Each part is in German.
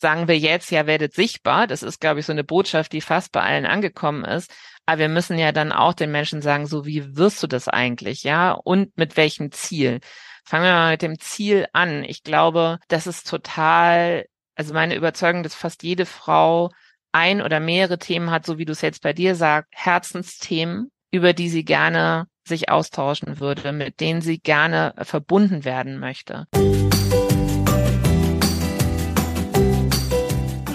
sagen wir jetzt, ja, werdet sichtbar. Das ist, glaube ich, so eine Botschaft, die fast bei allen angekommen ist. Aber wir müssen ja dann auch den Menschen sagen, so wie wirst du das eigentlich, ja? Und mit welchem Ziel? Fangen wir mal mit dem Ziel an. Ich glaube, das ist total, also meine Überzeugung, dass fast jede Frau ein oder mehrere Themen hat, so wie du es jetzt bei dir sagst, Herzensthemen, über die sie gerne sich austauschen würde, mit denen sie gerne verbunden werden möchte.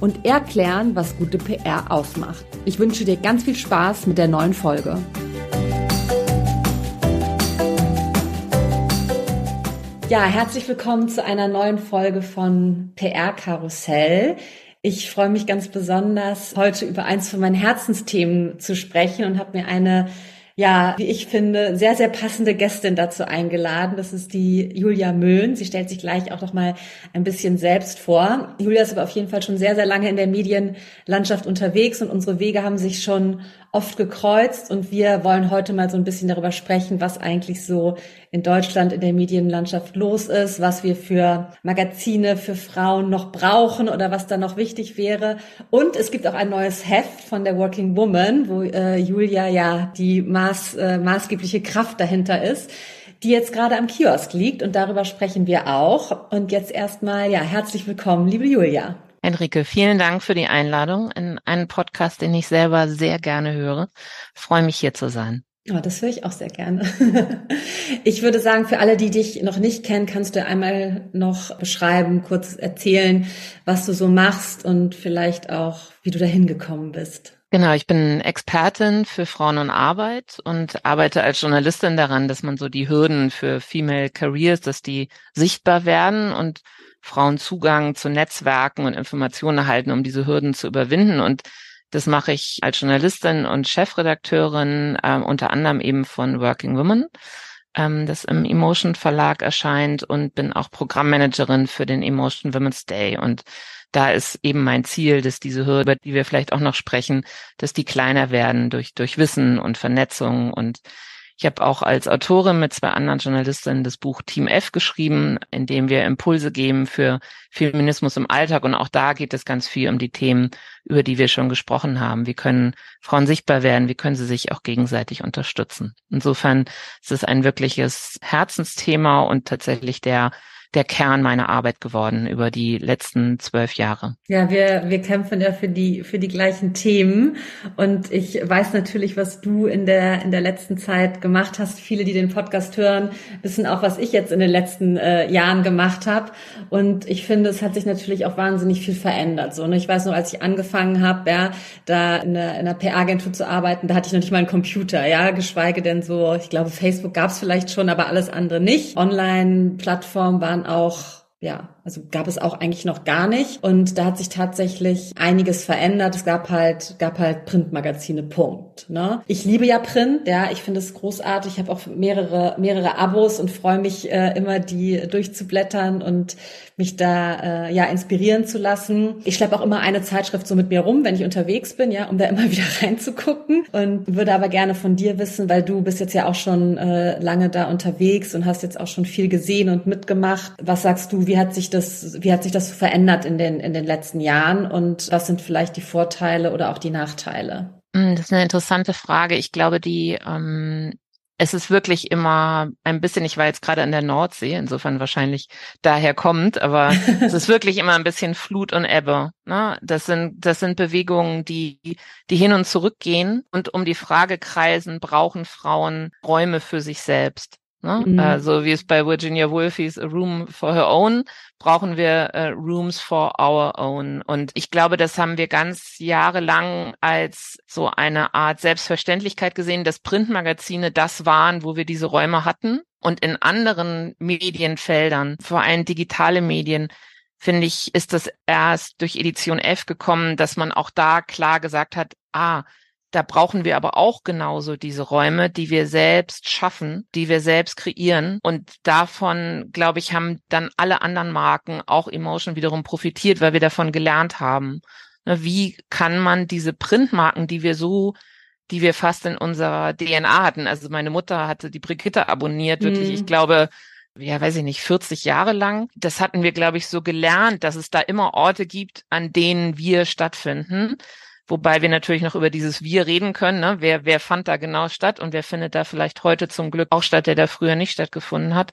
und erklären, was gute PR ausmacht. Ich wünsche dir ganz viel Spaß mit der neuen Folge. Ja, herzlich willkommen zu einer neuen Folge von PR Karussell. Ich freue mich ganz besonders, heute über eins von meinen Herzensthemen zu sprechen und habe mir eine ja, wie ich finde, sehr, sehr passende Gästin dazu eingeladen. Das ist die Julia Möhn. Sie stellt sich gleich auch noch mal ein bisschen selbst vor. Julia ist aber auf jeden Fall schon sehr, sehr lange in der Medienlandschaft unterwegs und unsere Wege haben sich schon oft gekreuzt und wir wollen heute mal so ein bisschen darüber sprechen, was eigentlich so in Deutschland in der Medienlandschaft los ist, was wir für Magazine für Frauen noch brauchen oder was da noch wichtig wäre. Und es gibt auch ein neues Heft von der Working Woman, wo äh, Julia ja die maß, äh, maßgebliche Kraft dahinter ist die jetzt gerade am Kiosk liegt und darüber sprechen wir auch. Und jetzt erstmal, ja, herzlich willkommen, liebe Julia. Enrique, vielen Dank für die Einladung in einen Podcast, den ich selber sehr gerne höre. Ich freue mich hier zu sein. Oh, das höre ich auch sehr gerne. ich würde sagen, für alle, die dich noch nicht kennen, kannst du einmal noch beschreiben, kurz erzählen, was du so machst und vielleicht auch, wie du dahin gekommen bist. Genau, ich bin Expertin für Frauen und Arbeit und arbeite als Journalistin daran, dass man so die Hürden für Female Careers, dass die sichtbar werden und Frauen Zugang zu Netzwerken und Informationen erhalten, um diese Hürden zu überwinden. Und das mache ich als Journalistin und Chefredakteurin, äh, unter anderem eben von Working Women, ähm, das im Emotion Verlag erscheint und bin auch Programmmanagerin für den Emotion Women's Day. Und da ist eben mein Ziel, dass diese Hürde, über die wir vielleicht auch noch sprechen, dass die kleiner werden durch, durch Wissen und Vernetzung und ich habe auch als Autorin mit zwei anderen Journalistinnen das Buch Team F geschrieben, in dem wir Impulse geben für Feminismus im Alltag. Und auch da geht es ganz viel um die Themen, über die wir schon gesprochen haben. Wie können Frauen sichtbar werden? Wie können sie sich auch gegenseitig unterstützen? Insofern ist es ein wirkliches Herzensthema und tatsächlich der der Kern meiner Arbeit geworden über die letzten zwölf Jahre. Ja, wir, wir kämpfen ja für die, für die gleichen Themen. Und ich weiß natürlich, was du in der, in der letzten Zeit gemacht hast. Viele, die den Podcast hören, wissen auch, was ich jetzt in den letzten äh, Jahren gemacht habe. Und ich finde, es hat sich natürlich auch wahnsinnig viel verändert. So, ne? Ich weiß noch, als ich angefangen habe, ja, da in einer, in einer PR-Agentur zu arbeiten, da hatte ich noch nicht mal einen Computer, ja, geschweige denn so, ich glaube, Facebook gab es vielleicht schon, aber alles andere nicht. Online-Plattformen waren auch ja, also gab es auch eigentlich noch gar nicht. Und da hat sich tatsächlich einiges verändert. Es gab halt, gab halt Printmagazine, Punkt. Ne? Ich liebe ja Print, ja, ich finde es großartig. Ich habe auch mehrere, mehrere Abos und freue mich äh, immer, die durchzublättern und mich da äh, ja inspirieren zu lassen. Ich schleppe auch immer eine Zeitschrift so mit mir rum, wenn ich unterwegs bin, ja, um da immer wieder reinzugucken. Und würde aber gerne von dir wissen, weil du bist jetzt ja auch schon äh, lange da unterwegs und hast jetzt auch schon viel gesehen und mitgemacht. Was sagst du, wie hat sich das, wie hat sich das verändert in den, in den letzten Jahren und was sind vielleicht die Vorteile oder auch die Nachteile? Hm, das ist eine interessante Frage. Ich glaube, die ähm, es ist wirklich immer ein bisschen, ich war jetzt gerade an der Nordsee, insofern wahrscheinlich daher kommt, aber es ist wirklich immer ein bisschen Flut und Ebbe. Ne? Das sind, das sind Bewegungen, die, die hin und zurück gehen und um die Frage kreisen, brauchen Frauen Räume für sich selbst. Ne? Mhm. Also wie es bei Virginia Woolf hieß, a room for her own, brauchen wir uh, rooms for our own. Und ich glaube, das haben wir ganz jahrelang als so eine Art Selbstverständlichkeit gesehen, dass Printmagazine das waren, wo wir diese Räume hatten. Und in anderen Medienfeldern, vor allem digitale Medien, finde ich, ist das erst durch Edition F gekommen, dass man auch da klar gesagt hat, ah, Da brauchen wir aber auch genauso diese Räume, die wir selbst schaffen, die wir selbst kreieren. Und davon, glaube ich, haben dann alle anderen Marken, auch Emotion wiederum profitiert, weil wir davon gelernt haben. Ne, wie kann man diese Printmarken, die wir so die wir fast in unserer DNA hatten. Also meine Mutter hatte die Brigitte abonniert, wirklich, mhm. ich glaube, ja, weiß ich nicht, 40 Jahre lang. Das hatten wir, glaube ich, so gelernt, dass es da immer Orte gibt, an denen wir stattfinden. Wobei wir natürlich noch über dieses Wir reden können. Ne? Wer, wer fand da genau statt und wer findet da vielleicht heute zum Glück auch statt, der da früher nicht stattgefunden hat.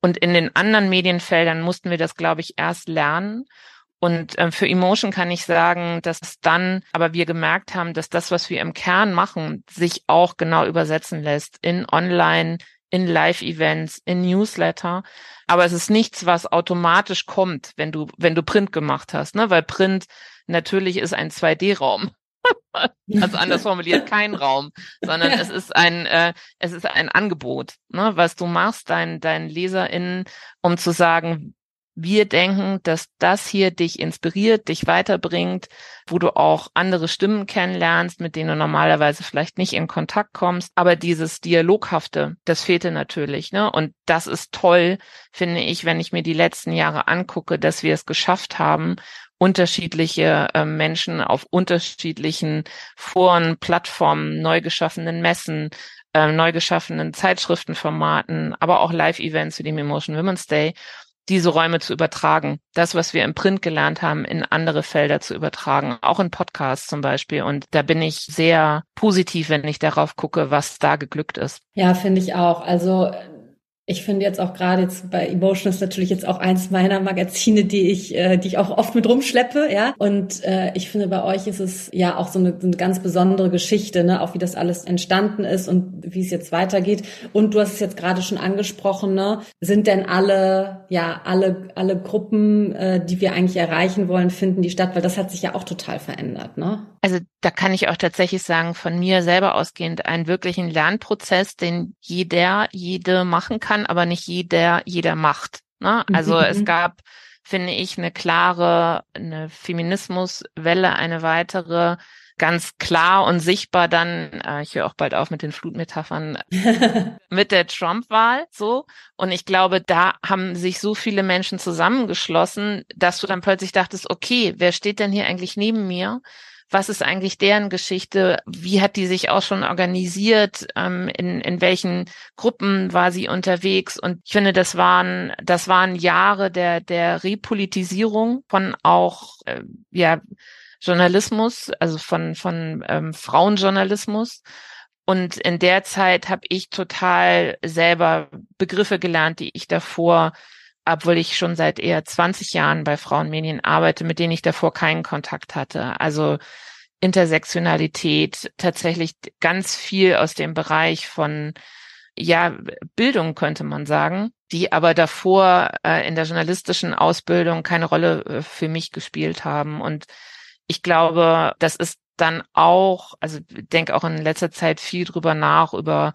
Und in den anderen Medienfeldern mussten wir das, glaube ich, erst lernen. Und ähm, für Emotion kann ich sagen, dass es dann, aber wir gemerkt haben, dass das, was wir im Kern machen, sich auch genau übersetzen lässt in Online, in Live-Events, in Newsletter. Aber es ist nichts, was automatisch kommt, wenn du, wenn du Print gemacht hast, ne? Weil Print natürlich ist ein 2D-Raum. also anders formuliert kein Raum, sondern es ist ein äh, es ist ein Angebot, ne, was du machst deinen deinen LeserInnen, um zu sagen, wir denken, dass das hier dich inspiriert, dich weiterbringt, wo du auch andere Stimmen kennenlernst, mit denen du normalerweise vielleicht nicht in Kontakt kommst. Aber dieses Dialoghafte, das fehlte natürlich. Ne? Und das ist toll, finde ich, wenn ich mir die letzten Jahre angucke, dass wir es geschafft haben, unterschiedliche äh, Menschen auf unterschiedlichen Foren, Plattformen, neu geschaffenen Messen, äh, neu geschaffenen Zeitschriftenformaten, aber auch Live-Events wie dem Emotion Women's Day diese Räume zu übertragen, das, was wir im Print gelernt haben, in andere Felder zu übertragen, auch in Podcasts zum Beispiel. Und da bin ich sehr positiv, wenn ich darauf gucke, was da geglückt ist. Ja, finde ich auch. Also ich finde jetzt auch gerade jetzt bei Emotion ist natürlich jetzt auch eins meiner Magazine, die ich, äh, die ich auch oft mit rumschleppe, ja. Und äh, ich finde bei euch ist es ja auch so eine, eine ganz besondere Geschichte, ne, auch wie das alles entstanden ist und wie es jetzt weitergeht. Und du hast es jetzt gerade schon angesprochen, ne, sind denn alle, ja, alle, alle Gruppen, äh, die wir eigentlich erreichen wollen, finden die statt, weil das hat sich ja auch total verändert, ne? Also da kann ich auch tatsächlich sagen, von mir selber ausgehend, einen wirklichen Lernprozess, den jeder, jede machen kann, aber nicht jeder, jeder macht. Ne? Also mhm. es gab, finde ich, eine klare, eine Feminismuswelle, eine weitere, ganz klar und sichtbar dann, äh, ich höre auch bald auf mit den Flutmetaphern, mit der Trump-Wahl so. Und ich glaube, da haben sich so viele Menschen zusammengeschlossen, dass du dann plötzlich dachtest, okay, wer steht denn hier eigentlich neben mir? Was ist eigentlich deren Geschichte, wie hat die sich auch schon organisiert, ähm, in, in welchen Gruppen war sie unterwegs. Und ich finde, das waren, das waren Jahre der, der Repolitisierung von auch, äh, ja, Journalismus, also von, von ähm, Frauenjournalismus. Und in der Zeit habe ich total selber Begriffe gelernt, die ich davor obwohl ich schon seit eher 20 Jahren bei Frauenmedien arbeite, mit denen ich davor keinen Kontakt hatte. Also Intersektionalität, tatsächlich ganz viel aus dem Bereich von ja, Bildung könnte man sagen, die aber davor äh, in der journalistischen Ausbildung keine Rolle äh, für mich gespielt haben. Und ich glaube, das ist dann auch, also denke auch in letzter Zeit viel drüber nach, über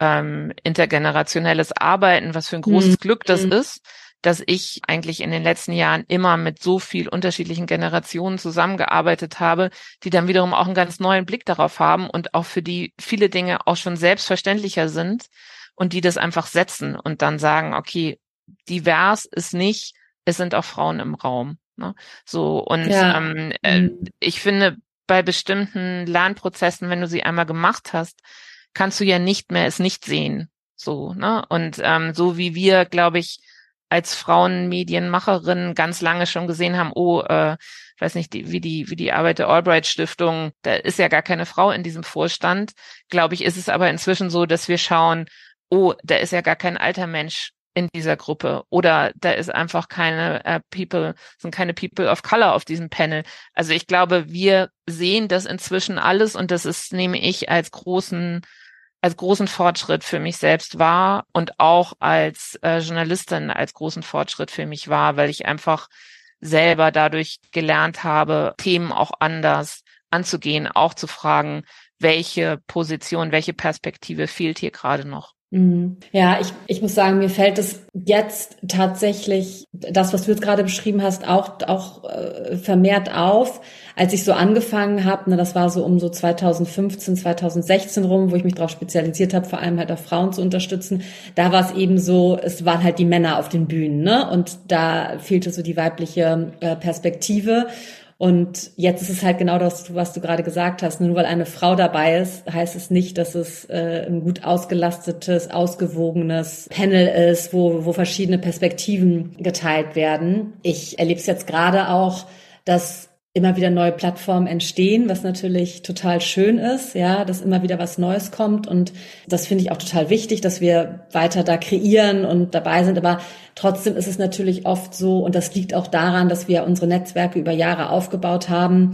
ähm, intergenerationelles Arbeiten, was für ein großes mhm. Glück das mhm. ist dass ich eigentlich in den letzten Jahren immer mit so viel unterschiedlichen Generationen zusammengearbeitet habe, die dann wiederum auch einen ganz neuen Blick darauf haben und auch für die viele Dinge auch schon selbstverständlicher sind und die das einfach setzen und dann sagen, okay, divers ist nicht, es sind auch Frauen im Raum. Ne? So und ja. ähm, äh, mhm. ich finde bei bestimmten Lernprozessen, wenn du sie einmal gemacht hast, kannst du ja nicht mehr es nicht sehen. So, ne? Und ähm, so wie wir, glaube ich, als Frauenmedienmacherin ganz lange schon gesehen haben, oh, äh, weiß nicht, die, wie die wie die Arbeit der Albright Stiftung, da ist ja gar keine Frau in diesem Vorstand. Glaube ich, ist es aber inzwischen so, dass wir schauen, oh, da ist ja gar kein alter Mensch in dieser Gruppe oder da ist einfach keine äh, People, sind keine People of Color auf diesem Panel. Also ich glaube, wir sehen das inzwischen alles und das ist, nehme ich als großen als großen Fortschritt für mich selbst war und auch als äh, Journalistin als großen Fortschritt für mich war, weil ich einfach selber dadurch gelernt habe, Themen auch anders anzugehen, auch zu fragen, welche Position, welche Perspektive fehlt hier gerade noch. Mhm. Ja, ich, ich muss sagen, mir fällt es jetzt tatsächlich, das, was du jetzt gerade beschrieben hast, auch, auch äh, vermehrt auf. Als ich so angefangen habe, ne, das war so um so 2015, 2016 rum, wo ich mich darauf spezialisiert habe, vor allem halt auch Frauen zu unterstützen, da war es eben so, es waren halt die Männer auf den Bühnen, ne? Und da fehlte so die weibliche äh, Perspektive. Und jetzt ist es halt genau das, was du gerade gesagt hast. Nur weil eine Frau dabei ist, heißt es nicht, dass es äh, ein gut ausgelastetes, ausgewogenes Panel ist, wo, wo verschiedene Perspektiven geteilt werden. Ich erlebe es jetzt gerade auch, dass immer wieder neue Plattformen entstehen, was natürlich total schön ist, ja, dass immer wieder was Neues kommt und das finde ich auch total wichtig, dass wir weiter da kreieren und dabei sind, aber trotzdem ist es natürlich oft so und das liegt auch daran, dass wir unsere Netzwerke über Jahre aufgebaut haben,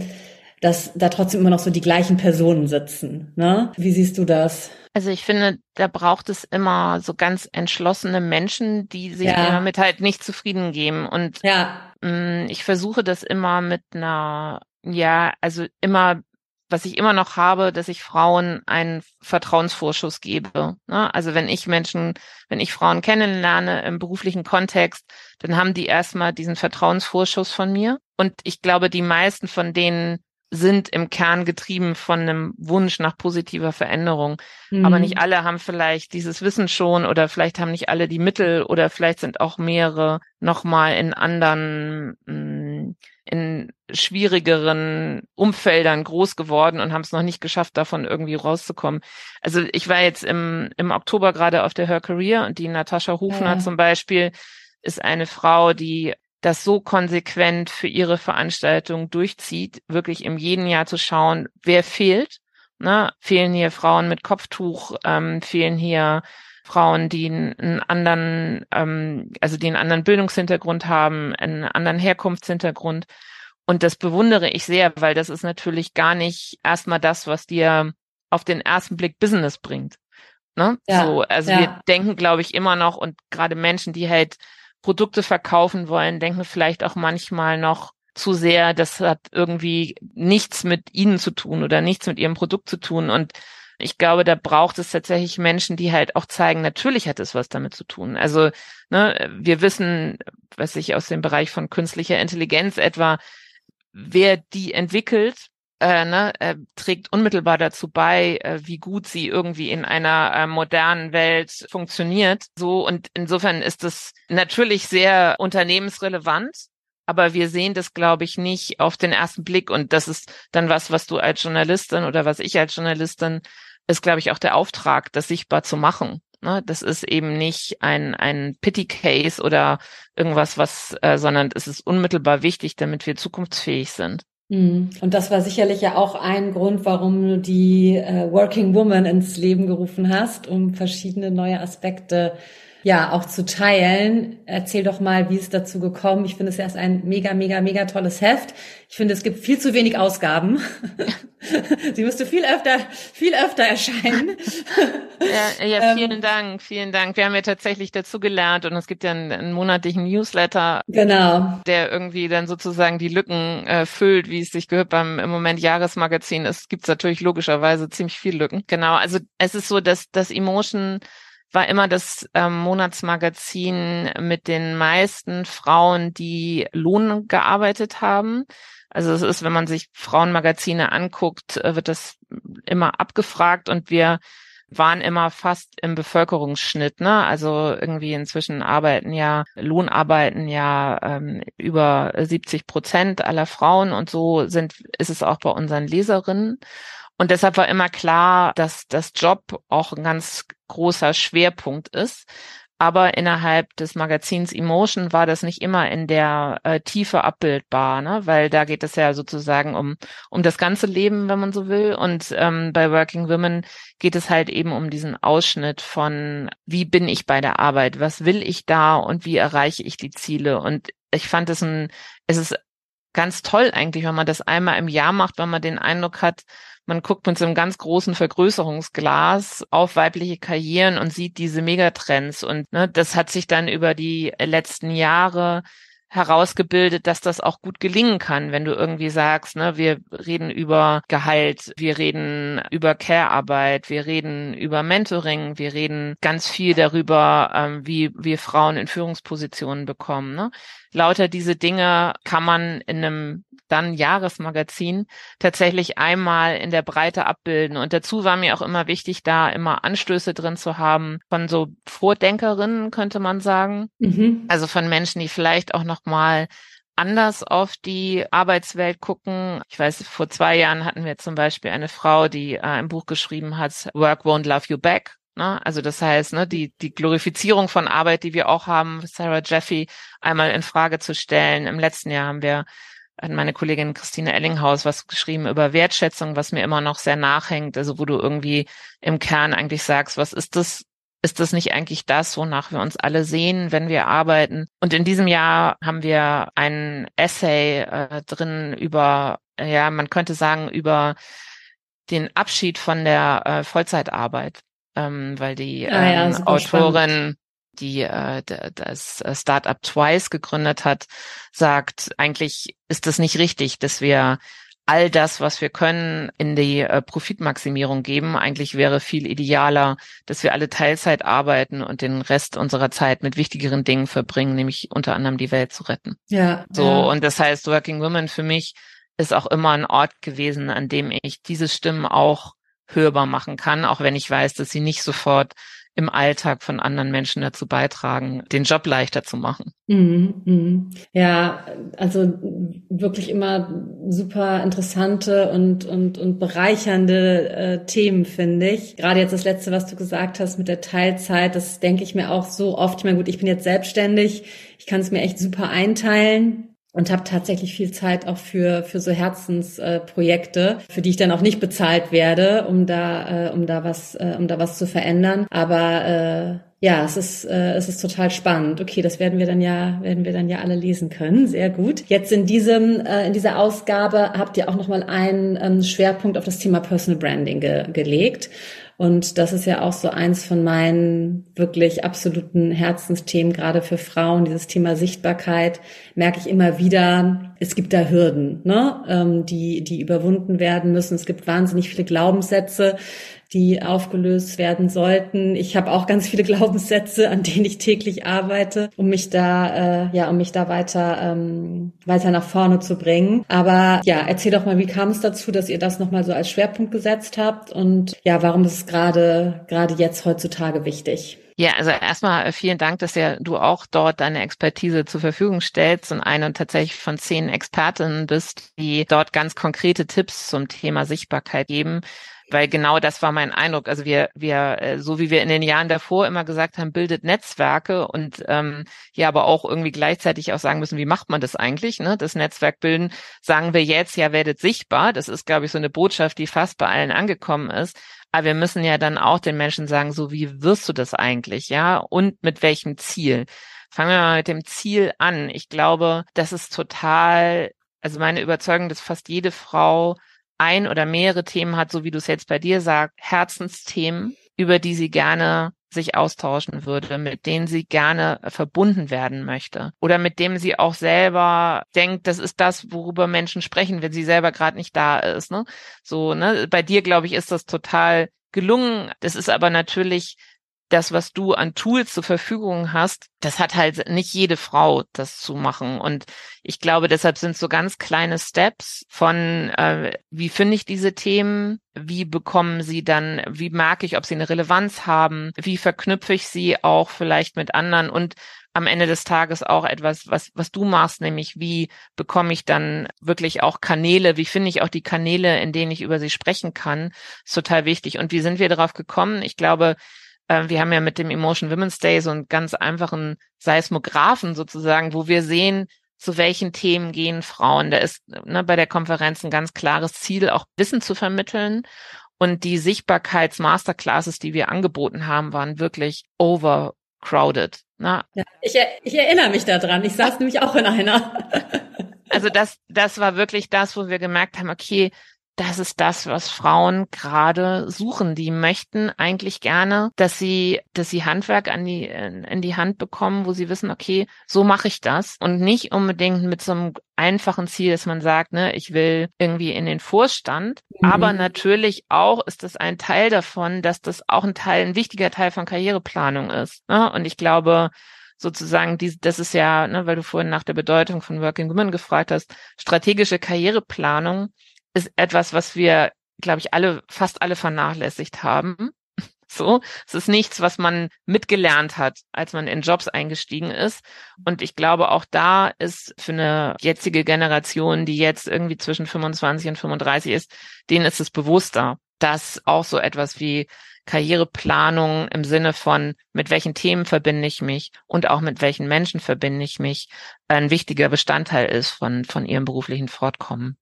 dass da trotzdem immer noch so die gleichen Personen sitzen, ne? Wie siehst du das? Also ich finde, da braucht es immer so ganz entschlossene Menschen, die sich ja. damit halt nicht zufrieden geben. Und ja. Mm, ich versuche das immer mit einer, ja, also immer, was ich immer noch habe, dass ich Frauen einen Vertrauensvorschuss gebe. Ne? Also wenn ich Menschen, wenn ich Frauen kennenlerne im beruflichen Kontext, dann haben die erstmal diesen Vertrauensvorschuss von mir. Und ich glaube, die meisten von denen sind im Kern getrieben von einem Wunsch nach positiver Veränderung. Mhm. Aber nicht alle haben vielleicht dieses Wissen schon oder vielleicht haben nicht alle die Mittel oder vielleicht sind auch mehrere nochmal in anderen, mm, in schwierigeren Umfeldern groß geworden und haben es noch nicht geschafft, davon irgendwie rauszukommen. Also ich war jetzt im, im Oktober gerade auf der Her Career und die Natascha Hufner ja. zum Beispiel ist eine Frau, die das so konsequent für ihre Veranstaltung durchzieht, wirklich im jeden Jahr zu schauen, wer fehlt. Ne? Fehlen hier Frauen mit Kopftuch, ähm, fehlen hier Frauen, die einen anderen, ähm, also die einen anderen Bildungshintergrund haben, einen anderen Herkunftshintergrund. Und das bewundere ich sehr, weil das ist natürlich gar nicht erstmal das, was dir auf den ersten Blick Business bringt. Ne? Ja, so, also ja. wir denken, glaube ich, immer noch und gerade Menschen, die halt Produkte verkaufen wollen, denken vielleicht auch manchmal noch zu sehr, das hat irgendwie nichts mit ihnen zu tun oder nichts mit ihrem Produkt zu tun. Und ich glaube, da braucht es tatsächlich Menschen, die halt auch zeigen, natürlich hat es was damit zu tun. Also, ne, wir wissen, was ich aus dem Bereich von künstlicher Intelligenz etwa, wer die entwickelt, äh, ne, äh, trägt unmittelbar dazu bei, äh, wie gut sie irgendwie in einer äh, modernen Welt funktioniert. So und insofern ist es natürlich sehr unternehmensrelevant, aber wir sehen das, glaube ich, nicht auf den ersten Blick. Und das ist dann was, was du als Journalistin oder was ich als Journalistin ist, glaube ich, auch der Auftrag, das sichtbar zu machen. Ne? Das ist eben nicht ein, ein Pity-Case oder irgendwas, was, äh, sondern es ist unmittelbar wichtig, damit wir zukunftsfähig sind. Mhm. Und das war sicherlich ja auch ein Grund, warum du die äh, Working Woman ins Leben gerufen hast, um verschiedene neue Aspekte ja auch zu teilen. Erzähl doch mal, wie es dazu gekommen. Ich finde es erst ein mega, mega, mega tolles Heft. Ich finde, es gibt viel zu wenig Ausgaben. Sie müsste viel öfter, viel öfter erscheinen. Ja, ja ähm, vielen ähm, Dank, vielen Dank. Wir haben ja tatsächlich dazu gelernt und es gibt ja einen, einen monatlichen Newsletter, genau. der irgendwie dann sozusagen die Lücken äh, füllt, wie es sich gehört beim im Moment Jahresmagazin. Es gibt natürlich logischerweise ziemlich viele Lücken. Genau, also es ist so, dass das Emotion war immer das ähm, Monatsmagazin mit den meisten Frauen, die Lohn gearbeitet haben. Also es ist, wenn man sich Frauenmagazine anguckt, äh, wird das immer abgefragt und wir waren immer fast im Bevölkerungsschnitt, ne? Also irgendwie inzwischen arbeiten ja, Lohnarbeiten ja ähm, über 70 Prozent aller Frauen und so sind, ist es auch bei unseren Leserinnen. Und deshalb war immer klar, dass das Job auch ein ganz großer Schwerpunkt ist. Aber innerhalb des Magazins Emotion war das nicht immer in der äh, Tiefe abbildbar, ne? weil da geht es ja sozusagen um, um das ganze Leben, wenn man so will. Und ähm, bei Working Women geht es halt eben um diesen Ausschnitt von, wie bin ich bei der Arbeit, was will ich da und wie erreiche ich die Ziele. Und ich fand es ein, es ist ganz toll eigentlich, wenn man das einmal im Jahr macht, wenn man den Eindruck hat, man guckt mit so einem ganz großen Vergrößerungsglas auf weibliche Karrieren und sieht diese Megatrends. Und ne, das hat sich dann über die letzten Jahre herausgebildet, dass das auch gut gelingen kann, wenn du irgendwie sagst, ne, wir reden über Gehalt, wir reden über Care-Arbeit, wir reden über Mentoring, wir reden ganz viel darüber, ähm, wie wir Frauen in Führungspositionen bekommen. Ne? Lauter diese Dinge kann man in einem dann Jahresmagazin tatsächlich einmal in der Breite abbilden. Und dazu war mir auch immer wichtig, da immer Anstöße drin zu haben von so Vordenkerinnen, könnte man sagen. Mhm. Also von Menschen, die vielleicht auch noch mal anders auf die Arbeitswelt gucken. Ich weiß, vor zwei Jahren hatten wir zum Beispiel eine Frau, die äh, ein Buch geschrieben hat, Work Won't Love You Back. Ne? Also das heißt, ne, die, die Glorifizierung von Arbeit, die wir auch haben, Sarah Jeffy einmal in Frage zu stellen. Im letzten Jahr haben wir hat meine Kollegin Christine Ellinghaus was geschrieben über Wertschätzung, was mir immer noch sehr nachhängt. Also wo du irgendwie im Kern eigentlich sagst, was ist das ist das nicht eigentlich das, wonach wir uns alle sehen, wenn wir arbeiten? Und in diesem Jahr haben wir ein Essay äh, drin über, ja, man könnte sagen, über den Abschied von der äh, Vollzeitarbeit, ähm, weil die ah, ja, ähm, Autorin spannend die äh, das Startup Twice gegründet hat, sagt, eigentlich ist es nicht richtig, dass wir all das, was wir können, in die äh, Profitmaximierung geben. Eigentlich wäre viel idealer, dass wir alle Teilzeit arbeiten und den Rest unserer Zeit mit wichtigeren Dingen verbringen, nämlich unter anderem die Welt zu retten. Ja. So, ja. und das heißt, Working Women für mich ist auch immer ein Ort gewesen, an dem ich diese Stimmen auch hörbar machen kann, auch wenn ich weiß, dass sie nicht sofort im Alltag von anderen Menschen dazu beitragen, den Job leichter zu machen. Mhm, mhm. Ja, also wirklich immer super interessante und, und, und bereichernde äh, Themen, finde ich. Gerade jetzt das letzte, was du gesagt hast mit der Teilzeit, das denke ich mir auch so oft. Ich meine, gut, ich bin jetzt selbstständig, ich kann es mir echt super einteilen und habe tatsächlich viel Zeit auch für für so Herzensprojekte, äh, für die ich dann auch nicht bezahlt werde, um da äh, um da was äh, um da was zu verändern. Aber äh, ja, es ist äh, es ist total spannend. Okay, das werden wir dann ja werden wir dann ja alle lesen können. Sehr gut. Jetzt in diesem äh, in dieser Ausgabe habt ihr auch noch mal einen ähm, Schwerpunkt auf das Thema Personal Branding ge gelegt. Und das ist ja auch so eins von meinen wirklich absoluten Herzensthemen, gerade für Frauen, dieses Thema Sichtbarkeit, merke ich immer wieder, es gibt da Hürden, ne, ähm, die, die überwunden werden müssen. Es gibt wahnsinnig viele Glaubenssätze, die aufgelöst werden sollten. Ich habe auch ganz viele Glaubenssätze, an denen ich täglich arbeite, um mich da, äh, ja, um mich da weiter, ähm, weiter nach vorne zu bringen. Aber ja, erzähl doch mal, wie kam es dazu, dass ihr das nochmal so als Schwerpunkt gesetzt habt und ja, warum ist es gerade, gerade jetzt heutzutage wichtig? Ja, also erstmal äh, vielen Dank, dass ja du auch dort deine Expertise zur Verfügung stellst und eine tatsächlich von zehn Expertinnen bist, die dort ganz konkrete Tipps zum Thema Sichtbarkeit geben weil genau das war mein Eindruck. Also wir, wir, äh, so wie wir in den Jahren davor immer gesagt haben, bildet Netzwerke und ähm, ja, aber auch irgendwie gleichzeitig auch sagen müssen, wie macht man das eigentlich? Ne? Das Netzwerk bilden, sagen wir jetzt, ja, werdet sichtbar. Das ist, glaube ich, so eine Botschaft, die fast bei allen angekommen ist. Aber wir müssen ja dann auch den Menschen sagen, so wie wirst du das eigentlich, ja? Und mit welchem Ziel? Fangen wir mal mit dem Ziel an. Ich glaube, das ist total, also meine Überzeugung, dass fast jede Frau ein oder mehrere Themen hat, so wie du es jetzt bei dir sagst, Herzensthemen, über die sie gerne sich austauschen würde, mit denen sie gerne verbunden werden möchte oder mit dem sie auch selber denkt, das ist das, worüber Menschen sprechen, wenn sie selber gerade nicht da ist. Ne? So, ne, bei dir glaube ich ist das total gelungen. Das ist aber natürlich das, was du an Tools zur Verfügung hast, das hat halt nicht jede Frau, das zu machen. Und ich glaube, deshalb sind so ganz kleine Steps von, äh, wie finde ich diese Themen, wie bekommen sie dann, wie merke ich, ob sie eine Relevanz haben, wie verknüpfe ich sie auch vielleicht mit anderen und am Ende des Tages auch etwas, was, was du machst, nämlich wie bekomme ich dann wirklich auch Kanäle, wie finde ich auch die Kanäle, in denen ich über sie sprechen kann, ist total wichtig. Und wie sind wir darauf gekommen? Ich glaube, wir haben ja mit dem Emotion Women's Day so einen ganz einfachen Seismographen sozusagen, wo wir sehen, zu welchen Themen gehen Frauen. Da ist ne, bei der Konferenz ein ganz klares Ziel, auch Wissen zu vermitteln. Und die Sichtbarkeits-Masterclasses, die wir angeboten haben, waren wirklich overcrowded. Ne? Ja, ich, ich erinnere mich daran. Ich saß nämlich auch in einer. also das, das war wirklich das, wo wir gemerkt haben, okay, das ist das, was Frauen gerade suchen. Die möchten eigentlich gerne, dass sie, dass sie Handwerk an die, in die Hand bekommen, wo sie wissen, okay, so mache ich das und nicht unbedingt mit so einem einfachen Ziel, dass man sagt, ne, ich will irgendwie in den Vorstand. Mhm. Aber natürlich auch ist das ein Teil davon, dass das auch ein Teil, ein wichtiger Teil von Karriereplanung ist. Ne? Und ich glaube, sozusagen, die, das ist ja, ne, weil du vorhin nach der Bedeutung von Working Women gefragt hast, strategische Karriereplanung ist etwas, was wir, glaube ich, alle, fast alle vernachlässigt haben. So, es ist nichts, was man mitgelernt hat, als man in Jobs eingestiegen ist. Und ich glaube, auch da ist für eine jetzige Generation, die jetzt irgendwie zwischen 25 und 35 ist, denen ist es bewusster, dass auch so etwas wie Karriereplanung im Sinne von, mit welchen Themen verbinde ich mich und auch mit welchen Menschen verbinde ich mich, ein wichtiger Bestandteil ist von, von ihrem beruflichen Fortkommen.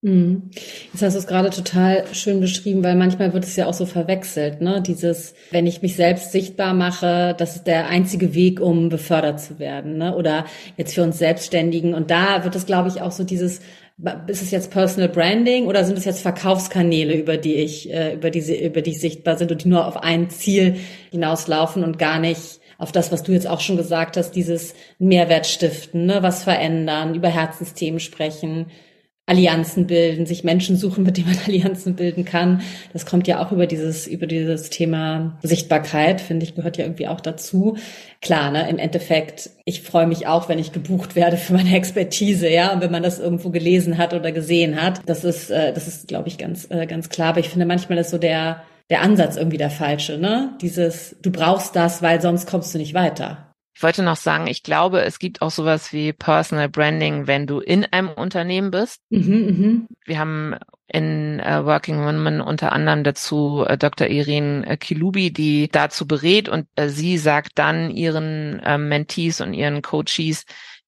Mhm. Jetzt hast du es gerade total schön beschrieben, weil manchmal wird es ja auch so verwechselt, ne? Dieses, wenn ich mich selbst sichtbar mache, das ist der einzige Weg, um befördert zu werden, ne? Oder jetzt für uns Selbstständigen. Und da wird es, glaube ich, auch so dieses, ist es jetzt Personal Branding oder sind es jetzt Verkaufskanäle, über die ich, äh, über diese, über die ich sichtbar sind und die nur auf ein Ziel hinauslaufen und gar nicht auf das, was du jetzt auch schon gesagt hast, dieses Mehrwert stiften, ne? was verändern, über Herzensthemen sprechen, Allianzen bilden, sich Menschen suchen, mit denen man Allianzen bilden kann. Das kommt ja auch über dieses, über dieses Thema Sichtbarkeit, finde ich, gehört ja irgendwie auch dazu. Klar, ne, im Endeffekt, ich freue mich auch, wenn ich gebucht werde für meine Expertise, ja, und wenn man das irgendwo gelesen hat oder gesehen hat. Das ist, äh, das ist, glaube ich, ganz, äh, ganz klar. Aber ich finde, manchmal ist so der, der Ansatz irgendwie der falsche, ne? Dieses, du brauchst das, weil sonst kommst du nicht weiter. Ich wollte noch sagen, ich glaube, es gibt auch sowas wie Personal Branding, wenn du in einem Unternehmen bist. Mhm, mh. Wir haben in äh, Working Women unter anderem dazu äh, Dr. Irene äh, Kilubi, die dazu berät und äh, sie sagt dann ihren äh, Mentees und ihren Coaches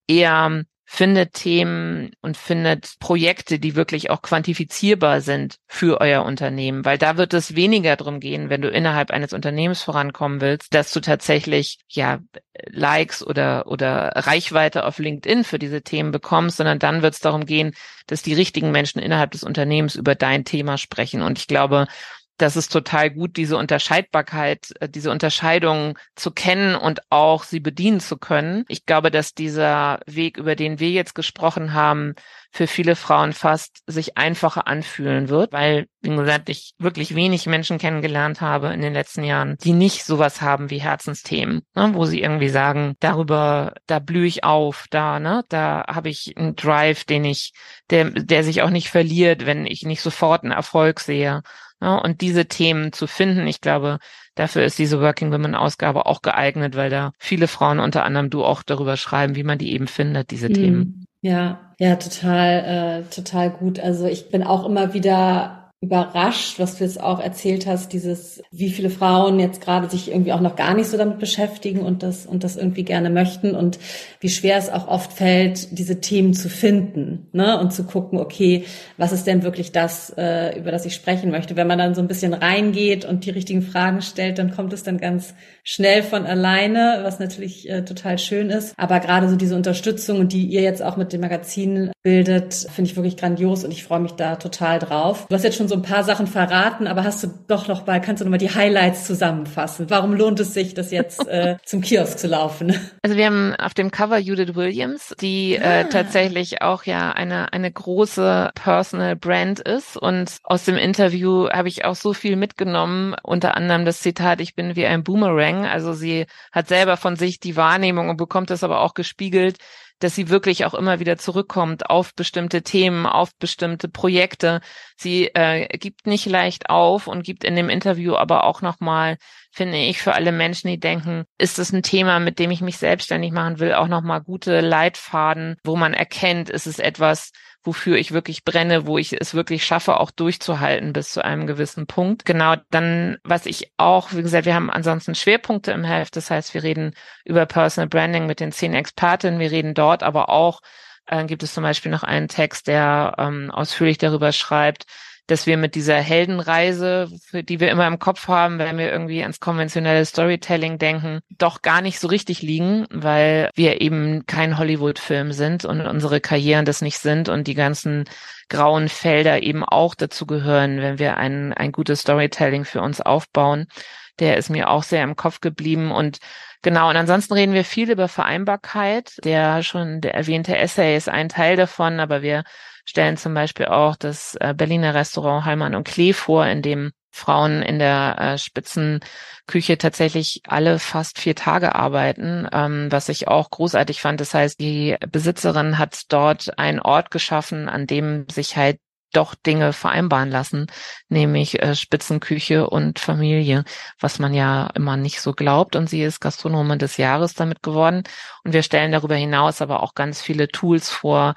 eher, findet Themen und findet Projekte, die wirklich auch quantifizierbar sind für euer Unternehmen, weil da wird es weniger darum gehen, wenn du innerhalb eines Unternehmens vorankommen willst, dass du tatsächlich ja Likes oder oder Reichweite auf LinkedIn für diese Themen bekommst, sondern dann wird es darum gehen, dass die richtigen Menschen innerhalb des Unternehmens über dein Thema sprechen. Und ich glaube, das ist total gut, diese Unterscheidbarkeit, äh, diese Unterscheidung zu kennen und auch sie bedienen zu können. Ich glaube, dass dieser Weg, über den wir jetzt gesprochen haben, für viele Frauen fast sich einfacher anfühlen wird, weil, wie gesagt, ich wirklich wenig Menschen kennengelernt habe in den letzten Jahren, die nicht sowas haben wie Herzensthemen, ne, wo sie irgendwie sagen, darüber, da blühe ich auf, da, ne, da habe ich einen Drive, den ich, der, der sich auch nicht verliert, wenn ich nicht sofort einen Erfolg sehe ja, und diese Themen zu finden, ich glaube, dafür ist diese Working Women Ausgabe auch geeignet, weil da viele Frauen, unter anderem du, auch darüber schreiben, wie man die eben findet, diese mhm. Themen. Ja, ja, total, äh, total gut. Also ich bin auch immer wieder überrascht, was du jetzt auch erzählt hast, dieses, wie viele Frauen jetzt gerade sich irgendwie auch noch gar nicht so damit beschäftigen und das, und das irgendwie gerne möchten und wie schwer es auch oft fällt, diese Themen zu finden, ne, und zu gucken, okay, was ist denn wirklich das, äh, über das ich sprechen möchte? Wenn man dann so ein bisschen reingeht und die richtigen Fragen stellt, dann kommt es dann ganz schnell von alleine, was natürlich äh, total schön ist. Aber gerade so diese Unterstützung, die ihr jetzt auch mit dem Magazin bildet, finde ich wirklich grandios und ich freue mich da total drauf. Du hast jetzt schon so ein paar Sachen verraten, aber hast du doch noch mal, kannst du noch mal die Highlights zusammenfassen? Warum lohnt es sich, das jetzt äh, zum Kiosk zu laufen? Also wir haben auf dem Cover Judith Williams, die äh, ah. äh, tatsächlich auch ja eine eine große Personal Brand ist und aus dem Interview habe ich auch so viel mitgenommen, unter anderem das Zitat: Ich bin wie ein Boomerang. Also sie hat selber von sich die Wahrnehmung und bekommt das aber auch gespiegelt dass sie wirklich auch immer wieder zurückkommt auf bestimmte Themen, auf bestimmte Projekte. Sie äh, gibt nicht leicht auf und gibt in dem Interview aber auch nochmal, finde ich, für alle Menschen, die denken, ist es ein Thema, mit dem ich mich selbstständig machen will, auch nochmal gute Leitfaden, wo man erkennt, ist es etwas, wofür ich wirklich brenne, wo ich es wirklich schaffe, auch durchzuhalten bis zu einem gewissen Punkt. Genau, dann, was ich auch, wie gesagt, wir haben ansonsten Schwerpunkte im Heft. Das heißt, wir reden über Personal Branding mit den zehn Expertinnen. Wir reden dort aber auch, äh, gibt es zum Beispiel noch einen Text, der ähm, ausführlich darüber schreibt, dass wir mit dieser Heldenreise, für die wir immer im Kopf haben, wenn wir irgendwie ans konventionelle Storytelling denken, doch gar nicht so richtig liegen, weil wir eben kein Hollywood-Film sind und unsere Karrieren das nicht sind und die ganzen grauen Felder eben auch dazu gehören, wenn wir ein, ein gutes Storytelling für uns aufbauen. Der ist mir auch sehr im Kopf geblieben und Genau, und ansonsten reden wir viel über Vereinbarkeit. Der schon der erwähnte Essay ist ein Teil davon, aber wir stellen zum Beispiel auch das äh, Berliner Restaurant Hallmann und Klee vor, in dem Frauen in der äh, Spitzenküche tatsächlich alle fast vier Tage arbeiten, ähm, was ich auch großartig fand. Das heißt, die Besitzerin hat dort einen Ort geschaffen, an dem sich halt doch Dinge vereinbaren lassen, nämlich äh, Spitzenküche und Familie, was man ja immer nicht so glaubt. Und sie ist Gastronomin des Jahres damit geworden. Und wir stellen darüber hinaus aber auch ganz viele Tools vor,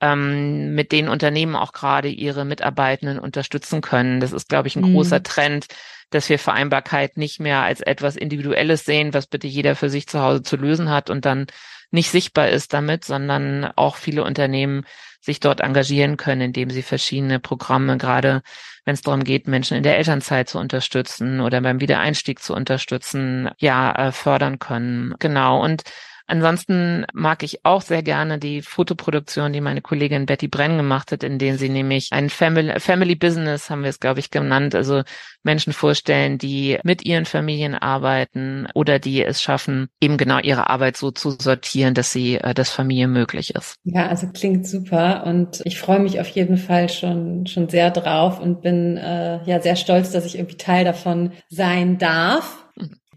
ähm, mit denen Unternehmen auch gerade ihre Mitarbeitenden unterstützen können. Das ist, glaube ich, ein mhm. großer Trend, dass wir Vereinbarkeit nicht mehr als etwas Individuelles sehen, was bitte jeder für sich zu Hause zu lösen hat und dann nicht sichtbar ist damit, sondern auch viele Unternehmen sich dort engagieren können, indem sie verschiedene Programme, gerade wenn es darum geht, Menschen in der Elternzeit zu unterstützen oder beim Wiedereinstieg zu unterstützen, ja, äh, fördern können. Genau. Und Ansonsten mag ich auch sehr gerne die Fotoproduktion, die meine Kollegin Betty Brenn gemacht hat, in denen sie nämlich ein Family, Family Business, haben wir es, glaube ich, genannt, also Menschen vorstellen, die mit ihren Familien arbeiten oder die es schaffen, eben genau ihre Arbeit so zu sortieren, dass sie, äh, dass Familie möglich ist. Ja, also klingt super und ich freue mich auf jeden Fall schon, schon sehr drauf und bin äh, ja sehr stolz, dass ich irgendwie Teil davon sein darf.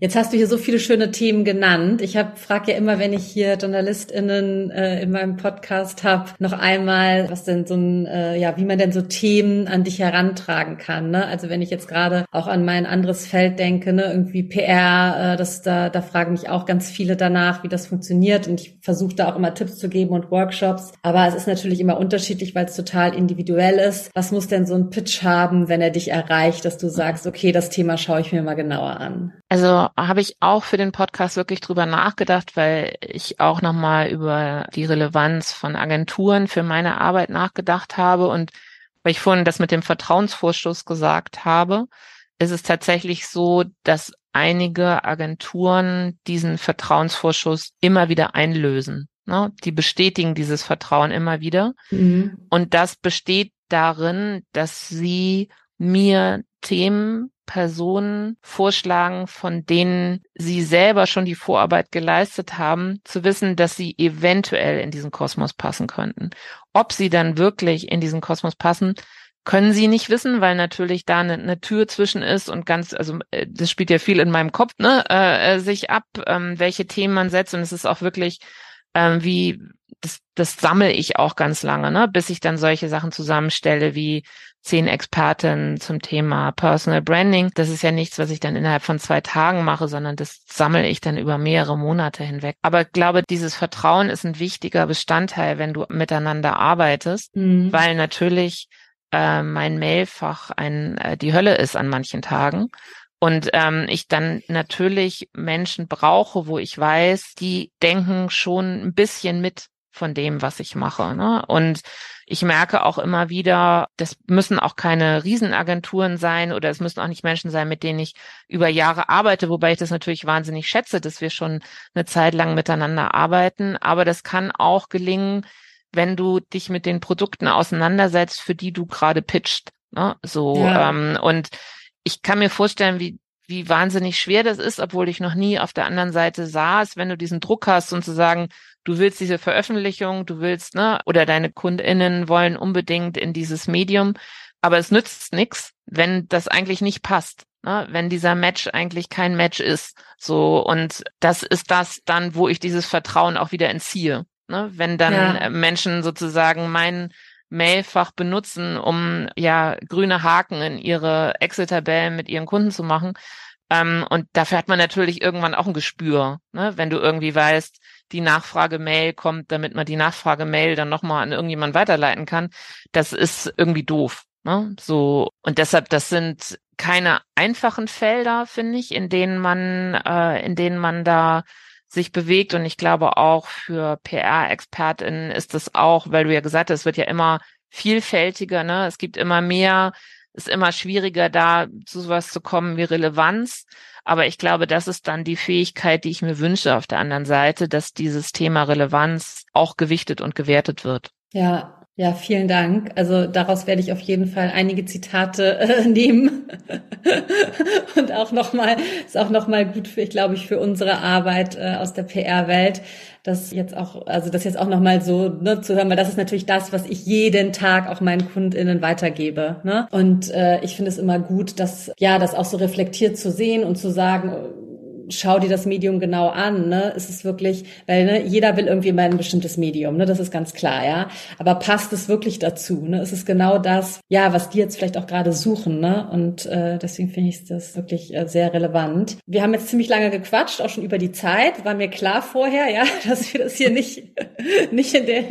Jetzt hast du hier so viele schöne Themen genannt. Ich habe frage ja immer, wenn ich hier JournalistInnen äh, in meinem Podcast habe, noch einmal, was denn so ein, äh, ja, wie man denn so Themen an dich herantragen kann. Ne? Also wenn ich jetzt gerade auch an mein anderes Feld denke, ne, irgendwie PR, äh, das da, da fragen mich auch ganz viele danach, wie das funktioniert. Und ich versuche da auch immer Tipps zu geben und Workshops. Aber es ist natürlich immer unterschiedlich, weil es total individuell ist. Was muss denn so ein Pitch haben, wenn er dich erreicht, dass du sagst, okay, das Thema schaue ich mir mal genauer an? Also habe ich auch für den Podcast wirklich drüber nachgedacht, weil ich auch nochmal über die Relevanz von Agenturen für meine Arbeit nachgedacht habe und weil ich vorhin das mit dem Vertrauensvorschuss gesagt habe, ist es tatsächlich so, dass einige Agenturen diesen Vertrauensvorschuss immer wieder einlösen. Ne? Die bestätigen dieses Vertrauen immer wieder. Mhm. Und das besteht darin, dass sie mir Themen Personen vorschlagen, von denen sie selber schon die Vorarbeit geleistet haben, zu wissen, dass sie eventuell in diesen Kosmos passen könnten. Ob sie dann wirklich in diesen Kosmos passen, können sie nicht wissen, weil natürlich da eine, eine Tür zwischen ist und ganz, also äh, das spielt ja viel in meinem Kopf, ne, äh, äh, sich ab, ähm, welche Themen man setzt und es ist auch wirklich ähm, wie das, das sammle ich auch ganz lange, ne, bis ich dann solche Sachen zusammenstelle wie zehn Experten zum Thema Personal Branding. Das ist ja nichts, was ich dann innerhalb von zwei Tagen mache, sondern das sammle ich dann über mehrere Monate hinweg. Aber ich glaube, dieses Vertrauen ist ein wichtiger Bestandteil, wenn du miteinander arbeitest, mhm. weil natürlich äh, mein Mailfach ein, äh, die Hölle ist an manchen Tagen. Und ähm, ich dann natürlich Menschen brauche, wo ich weiß, die denken schon ein bisschen mit von dem, was ich mache. Ne? Und ich merke auch immer wieder, das müssen auch keine Riesenagenturen sein oder es müssen auch nicht Menschen sein, mit denen ich über Jahre arbeite, wobei ich das natürlich wahnsinnig schätze, dass wir schon eine Zeit lang miteinander arbeiten. Aber das kann auch gelingen, wenn du dich mit den Produkten auseinandersetzt, für die du gerade pitcht. Ne? So ja. ähm, und ich kann mir vorstellen, wie wie wahnsinnig schwer das ist, obwohl ich noch nie auf der anderen Seite saß, wenn du diesen Druck hast und zu sagen, du willst diese Veröffentlichung, du willst, ne, oder deine KundInnen wollen unbedingt in dieses Medium, aber es nützt nichts, wenn das eigentlich nicht passt. Ne, wenn dieser Match eigentlich kein Match ist. So, und das ist das dann, wo ich dieses Vertrauen auch wieder entziehe. Ne, wenn dann ja. Menschen sozusagen mein Mailfach benutzen, um ja grüne Haken in ihre Excel-Tabellen mit ihren Kunden zu machen. Ähm, und dafür hat man natürlich irgendwann auch ein Gespür, ne? wenn du irgendwie weißt, die Nachfrage-Mail kommt, damit man die Nachfrage-Mail dann nochmal an irgendjemand weiterleiten kann. Das ist irgendwie doof. Ne? So, und deshalb, das sind keine einfachen Felder, finde ich, in denen man, äh, in denen man da sich bewegt. Und ich glaube auch für PR-ExpertInnen ist es auch, weil du ja gesagt hast, es wird ja immer vielfältiger, ne? Es gibt immer mehr ist immer schwieriger, da zu sowas zu kommen wie Relevanz. Aber ich glaube, das ist dann die Fähigkeit, die ich mir wünsche auf der anderen Seite, dass dieses Thema Relevanz auch gewichtet und gewertet wird. Ja, ja, vielen Dank. Also daraus werde ich auf jeden Fall einige Zitate äh, nehmen und auch nochmal ist auch nochmal gut für, ich glaube ich, für unsere Arbeit äh, aus der PR-Welt, das jetzt auch, also das jetzt auch nochmal so ne, zu hören, weil das ist natürlich das, was ich jeden Tag auch meinen KundInnen weitergebe. Ne? Und äh, ich finde es immer gut, dass ja das auch so reflektiert zu sehen und zu sagen schau dir das Medium genau an, ne? Ist es wirklich, weil ne, jeder will irgendwie mal ein bestimmtes Medium, ne? Das ist ganz klar, ja. Aber passt es wirklich dazu? Ne? Ist es genau das, ja, was die jetzt vielleicht auch gerade suchen, ne? Und äh, deswegen finde ich das wirklich äh, sehr relevant. Wir haben jetzt ziemlich lange gequatscht, auch schon über die Zeit. War mir klar vorher, ja, dass wir das hier nicht nicht in, der,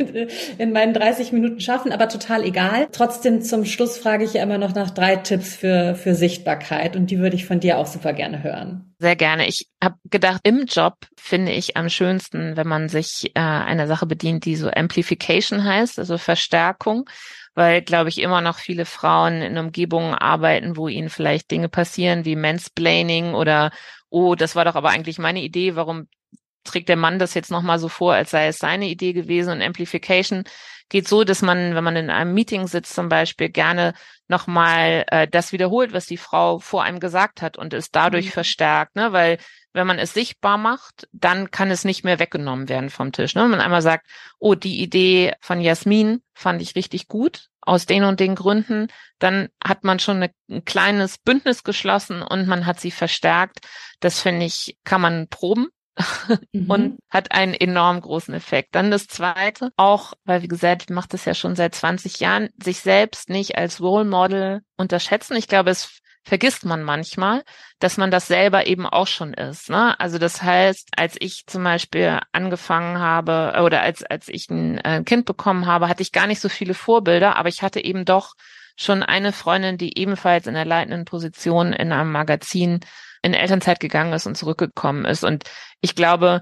in meinen 30 Minuten schaffen, aber total egal. Trotzdem zum Schluss frage ich ja immer noch nach drei Tipps für für Sichtbarkeit und die würde ich von dir auch super gerne hören. Sehr gerne. Ich habe gedacht, im Job finde ich am schönsten, wenn man sich äh, einer Sache bedient, die so Amplification heißt, also Verstärkung, weil, glaube ich, immer noch viele Frauen in Umgebungen arbeiten, wo ihnen vielleicht Dinge passieren wie Mansplaining oder, oh, das war doch aber eigentlich meine Idee, warum trägt der Mann das jetzt nochmal so vor, als sei es seine Idee gewesen und Amplification geht so, dass man, wenn man in einem Meeting sitzt zum Beispiel, gerne nochmal äh, das wiederholt, was die Frau vor einem gesagt hat und es dadurch mhm. verstärkt, ne? Weil wenn man es sichtbar macht, dann kann es nicht mehr weggenommen werden vom Tisch. Ne? Wenn man einmal sagt, oh, die Idee von Jasmin fand ich richtig gut, aus den und den Gründen, dann hat man schon eine, ein kleines Bündnis geschlossen und man hat sie verstärkt. Das finde ich, kann man proben mhm. und hat einen enorm großen Effekt. Dann das zweite, auch, weil wie gesagt, ich mache das ja schon seit 20 Jahren, sich selbst nicht als Role Model unterschätzen. Ich glaube, es vergisst man manchmal, dass man das selber eben auch schon ist. Ne? Also das heißt, als ich zum Beispiel angefangen habe oder als, als ich ein, ein Kind bekommen habe, hatte ich gar nicht so viele Vorbilder, aber ich hatte eben doch schon eine Freundin, die ebenfalls in der leitenden Position in einem Magazin in Elternzeit gegangen ist und zurückgekommen ist. Und ich glaube,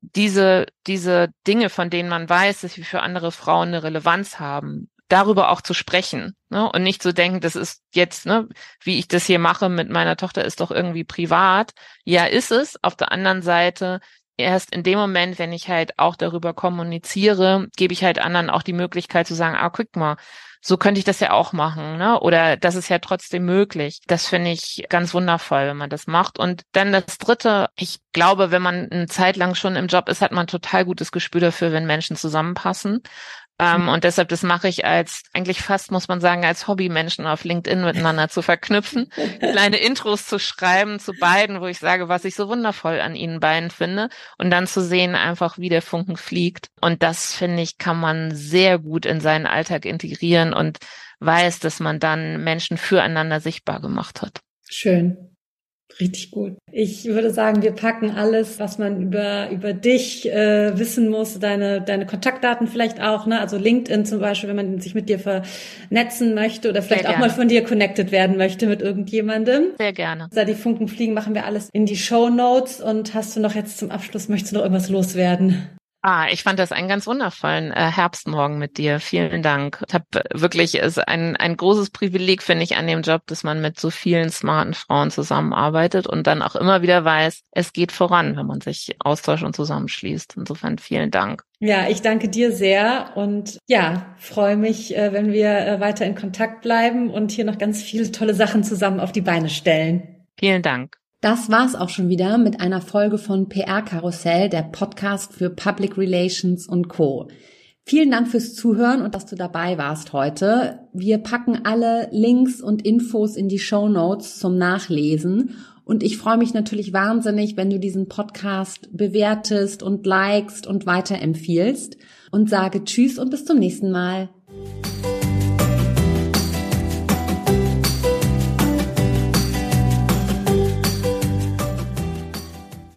diese, diese Dinge, von denen man weiß, dass sie für andere Frauen eine Relevanz haben, darüber auch zu sprechen ne? und nicht zu denken, das ist jetzt, ne, wie ich das hier mache mit meiner Tochter, ist doch irgendwie privat. Ja, ist es. Auf der anderen Seite, erst in dem Moment, wenn ich halt auch darüber kommuniziere, gebe ich halt anderen auch die Möglichkeit zu sagen, ah, guck mal, so könnte ich das ja auch machen, ne? Oder das ist ja trotzdem möglich. Das finde ich ganz wundervoll, wenn man das macht. Und dann das Dritte, ich glaube, wenn man eine Zeit lang schon im Job ist, hat man total gutes Gespür dafür, wenn Menschen zusammenpassen. Ähm, und deshalb, das mache ich als, eigentlich fast muss man sagen, als Hobby Menschen auf LinkedIn miteinander zu verknüpfen, kleine Intros zu schreiben zu beiden, wo ich sage, was ich so wundervoll an ihnen beiden finde und dann zu sehen einfach, wie der Funken fliegt. Und das, finde ich, kann man sehr gut in seinen Alltag integrieren und weiß, dass man dann Menschen füreinander sichtbar gemacht hat. Schön. Richtig gut. Ich würde sagen, wir packen alles, was man über über dich äh, wissen muss, deine deine Kontaktdaten vielleicht auch, ne? Also LinkedIn zum Beispiel, wenn man sich mit dir vernetzen möchte oder vielleicht auch mal von dir connected werden möchte mit irgendjemandem. Sehr gerne. Da die Funken fliegen, machen wir alles in die Show Notes. Und hast du noch jetzt zum Abschluss möchtest du noch irgendwas loswerden? Ah, ich fand das einen ganz wundervollen äh, Herbstmorgen mit dir. Vielen Dank. Ich habe wirklich ist ein ein großes Privileg finde ich an dem Job, dass man mit so vielen smarten Frauen zusammenarbeitet und dann auch immer wieder weiß, es geht voran, wenn man sich austauscht und zusammenschließt. Insofern vielen Dank. Ja, ich danke dir sehr und ja, freue mich, äh, wenn wir äh, weiter in Kontakt bleiben und hier noch ganz viele tolle Sachen zusammen auf die Beine stellen. Vielen Dank. Das war's auch schon wieder mit einer Folge von PR Karussell, der Podcast für Public Relations und Co. Vielen Dank fürs Zuhören und dass du dabei warst heute. Wir packen alle Links und Infos in die Show Notes zum Nachlesen. Und ich freue mich natürlich wahnsinnig, wenn du diesen Podcast bewertest und likest und weiterempfiehlst und sage Tschüss und bis zum nächsten Mal.